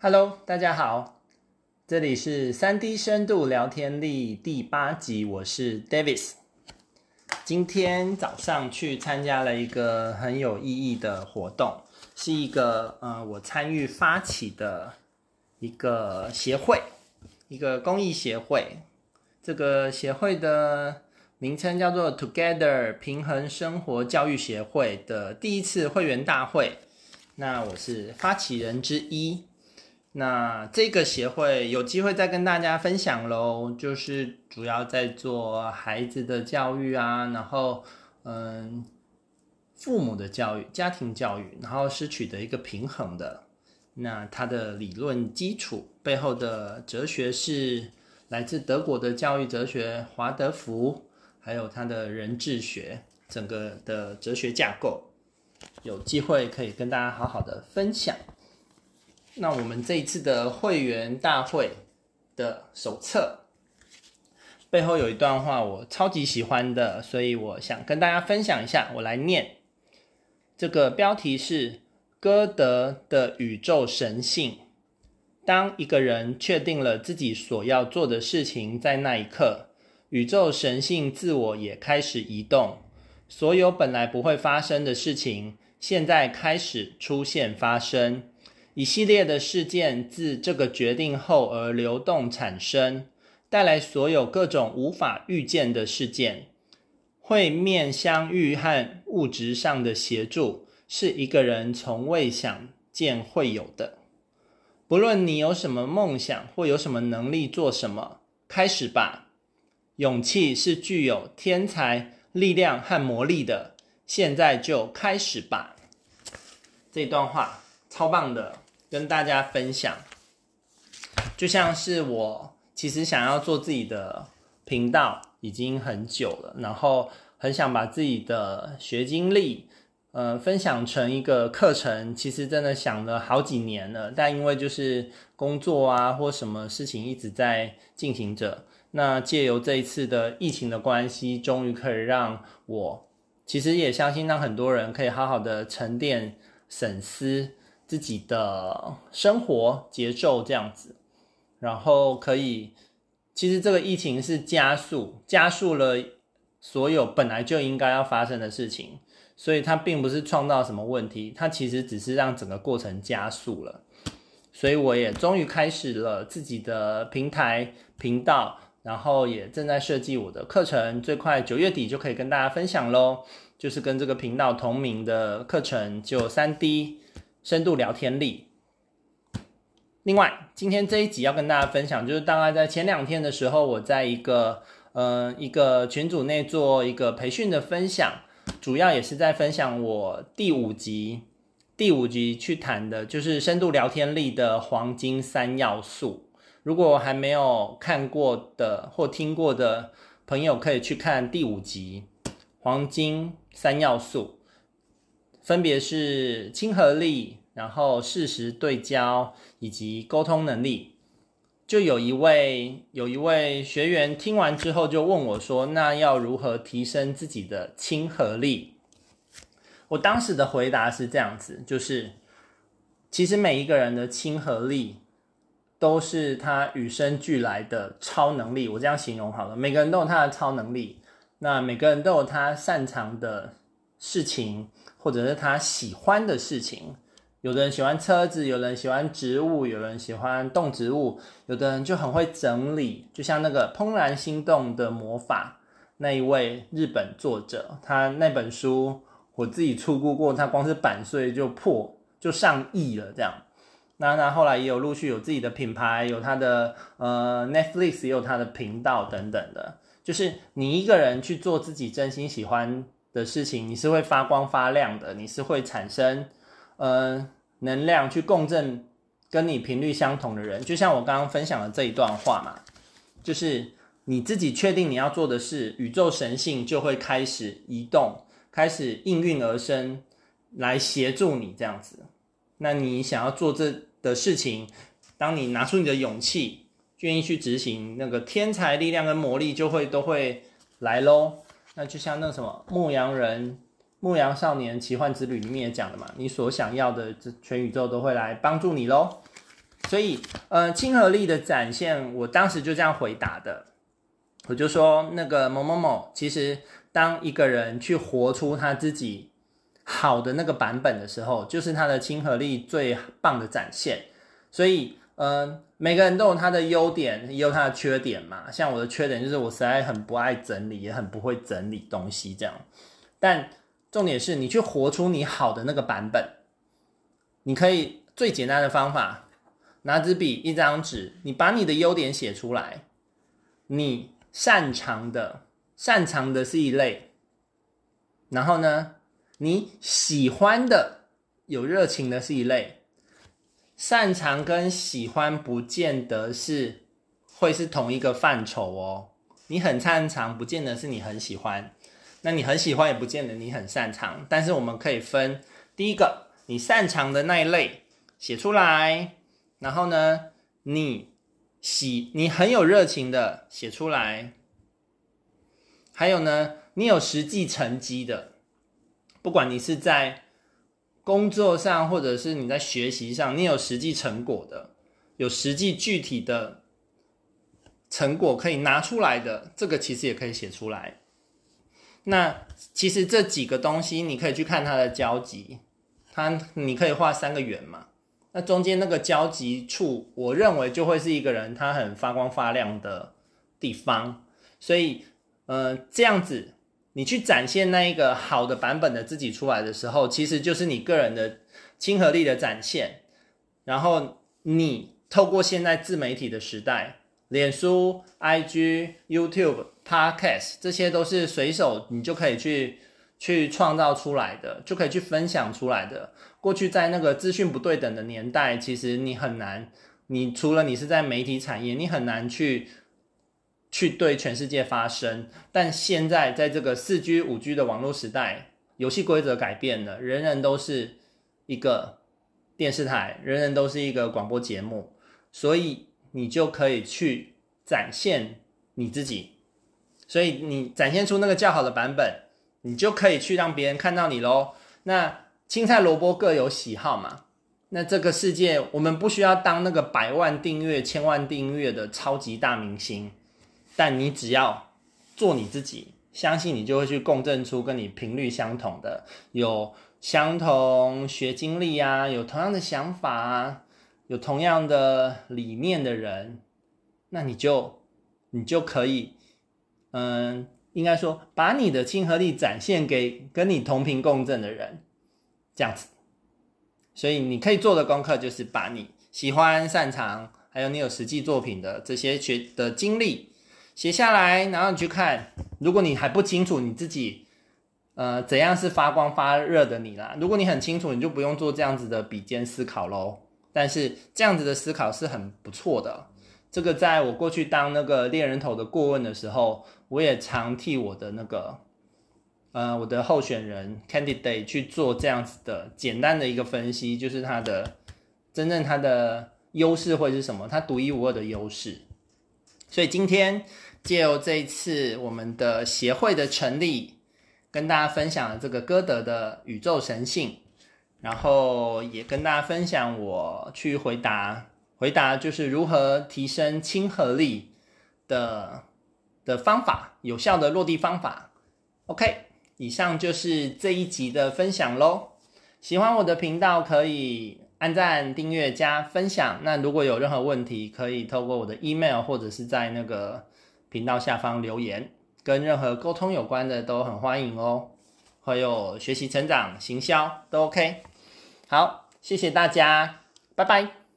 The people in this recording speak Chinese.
Hello，大家好，这里是三 D 深度聊天力第八集，我是 Davis。今天早上去参加了一个很有意义的活动，是一个呃我参与发起的一个协会，一个公益协会。这个协会的名称叫做 Together 平衡生活教育协会的第一次会员大会，那我是发起人之一。那这个协会有机会再跟大家分享喽，就是主要在做孩子的教育啊，然后嗯，父母的教育、家庭教育，然后是取得一个平衡的。那它的理论基础背后的哲学是来自德国的教育哲学华德福，还有他的人智学整个的哲学架构，有机会可以跟大家好好的分享。那我们这一次的会员大会的手册背后有一段话，我超级喜欢的，所以我想跟大家分享一下。我来念，这个标题是歌德的宇宙神性。当一个人确定了自己所要做的事情，在那一刻，宇宙神性自我也开始移动。所有本来不会发生的事情，现在开始出现发生。一系列的事件自这个决定后而流动产生，带来所有各种无法预见的事件。会面相遇和物质上的协助，是一个人从未想见会有的。不论你有什么梦想或有什么能力做什么，开始吧。勇气是具有天才力量和魔力的。现在就开始吧。这段话超棒的。跟大家分享，就像是我其实想要做自己的频道已经很久了，然后很想把自己的学经历，呃，分享成一个课程。其实真的想了好几年了，但因为就是工作啊或什么事情一直在进行着。那借由这一次的疫情的关系，终于可以让我，其实也相信让很多人可以好好的沉淀、省思。自己的生活节奏这样子，然后可以，其实这个疫情是加速，加速了所有本来就应该要发生的事情，所以它并不是创造什么问题，它其实只是让整个过程加速了。所以我也终于开始了自己的平台频道，然后也正在设计我的课程，最快九月底就可以跟大家分享喽，就是跟这个频道同名的课程，就三 D。深度聊天力。另外，今天这一集要跟大家分享，就是大概在前两天的时候，我在一个呃一个群组内做一个培训的分享，主要也是在分享我第五集第五集去谈的，就是深度聊天力的黄金三要素。如果还没有看过的或听过的朋友，可以去看第五集黄金三要素。分别是亲和力，然后适时对焦以及沟通能力。就有一位有一位学员听完之后就问我说：“那要如何提升自己的亲和力？”我当时的回答是这样子，就是其实每一个人的亲和力都是他与生俱来的超能力。我这样形容好了，每个人都有他的超能力，那每个人都有他擅长的事情。或者是他喜欢的事情，有的人喜欢车子，有人喜欢植物，有人喜欢动植物，有的人就很会整理，就像那个《怦然心动的魔法》那一位日本作者，他那本书我自己出过过，他光是版税就破就上亿了这样。那那后来也有陆续有自己的品牌，有他的呃 Netflix 也有他的频道等等的，就是你一个人去做自己真心喜欢的事情，你是会发光发亮的，你是会产生呃能量去共振跟你频率相同的人，就像我刚刚分享的这一段话嘛，就是你自己确定你要做的事，宇宙神性就会开始移动，开始应运而生，来协助你这样子。那你想要做这的事情，当你拿出你的勇气，愿意去执行，那个天才力量跟魔力就会都会来喽。那就像那什么牧羊人、牧羊少年奇幻之旅里面也讲的嘛，你所想要的，这全宇宙都会来帮助你喽。所以，呃，亲和力的展现，我当时就这样回答的。我就说，那个某某某，其实当一个人去活出他自己好的那个版本的时候，就是他的亲和力最棒的展现。所以，嗯、每个人都有他的优点，也有他的缺点嘛。像我的缺点就是我实在很不爱整理，也很不会整理东西这样。但重点是你去活出你好的那个版本，你可以最简单的方法，拿支笔，一张纸，你把你的优点写出来，你。擅长的，擅长的是一类，然后呢，你喜欢的、有热情的是一类。擅长跟喜欢不见得是会是同一个范畴哦。你很擅长，不见得是你很喜欢；那你很喜欢，也不见得你很擅长。但是我们可以分，第一个，你擅长的那一类写出来，然后呢，你。喜，你很有热情的写出来，还有呢，你有实际成绩的，不管你是在工作上，或者是你在学习上，你有实际成果的，有实际具体的成果可以拿出来的，这个其实也可以写出来。那其实这几个东西，你可以去看它的交集，它你可以画三个圆嘛。那中间那个交集处，我认为就会是一个人他很发光发亮的地方。所以，呃，这样子你去展现那一个好的版本的自己出来的时候，其实就是你个人的亲和力的展现。然后，你透过现在自媒体的时代，脸书、IG、YouTube、Podcast，这些都是随手你就可以去。去创造出来的，就可以去分享出来的。过去在那个资讯不对等的年代，其实你很难，你除了你是在媒体产业，你很难去去对全世界发声。但现在在这个四 G、五 G 的网络时代，游戏规则改变了，人人都是一个电视台，人人都是一个广播节目，所以你就可以去展现你自己，所以你展现出那个较好的版本。你就可以去让别人看到你喽。那青菜萝卜各有喜好嘛。那这个世界，我们不需要当那个百万订阅、千万订阅的超级大明星，但你只要做你自己，相信你就会去共振出跟你频率相同的、有相同学经历啊、有同样的想法啊、有同样的理念的人，那你就你就可以，嗯。应该说，把你的亲和力展现给跟你同频共振的人，这样子。所以你可以做的功课就是把你喜欢、擅长，还有你有实际作品的这些学的经历写下来，然后你去看。如果你还不清楚你自己，呃，怎样是发光发热的你啦？如果你很清楚，你就不用做这样子的比肩思考喽。但是这样子的思考是很不错的。这个在我过去当那个猎人头的顾问的时候，我也常替我的那个，呃，我的候选人 candidate 去做这样子的简单的一个分析，就是他的真正他的优势会是什么，他独一无二的优势。所以今天借由这一次我们的协会的成立，跟大家分享了这个歌德的宇宙神性，然后也跟大家分享我去回答。回答就是如何提升亲和力的的方法，有效的落地方法。OK，以上就是这一集的分享喽。喜欢我的频道可以按赞、订阅、加分享。那如果有任何问题，可以透过我的 email 或者是在那个频道下方留言，跟任何沟通有关的都很欢迎哦。还有学习成长、行销都 OK。好，谢谢大家，拜拜。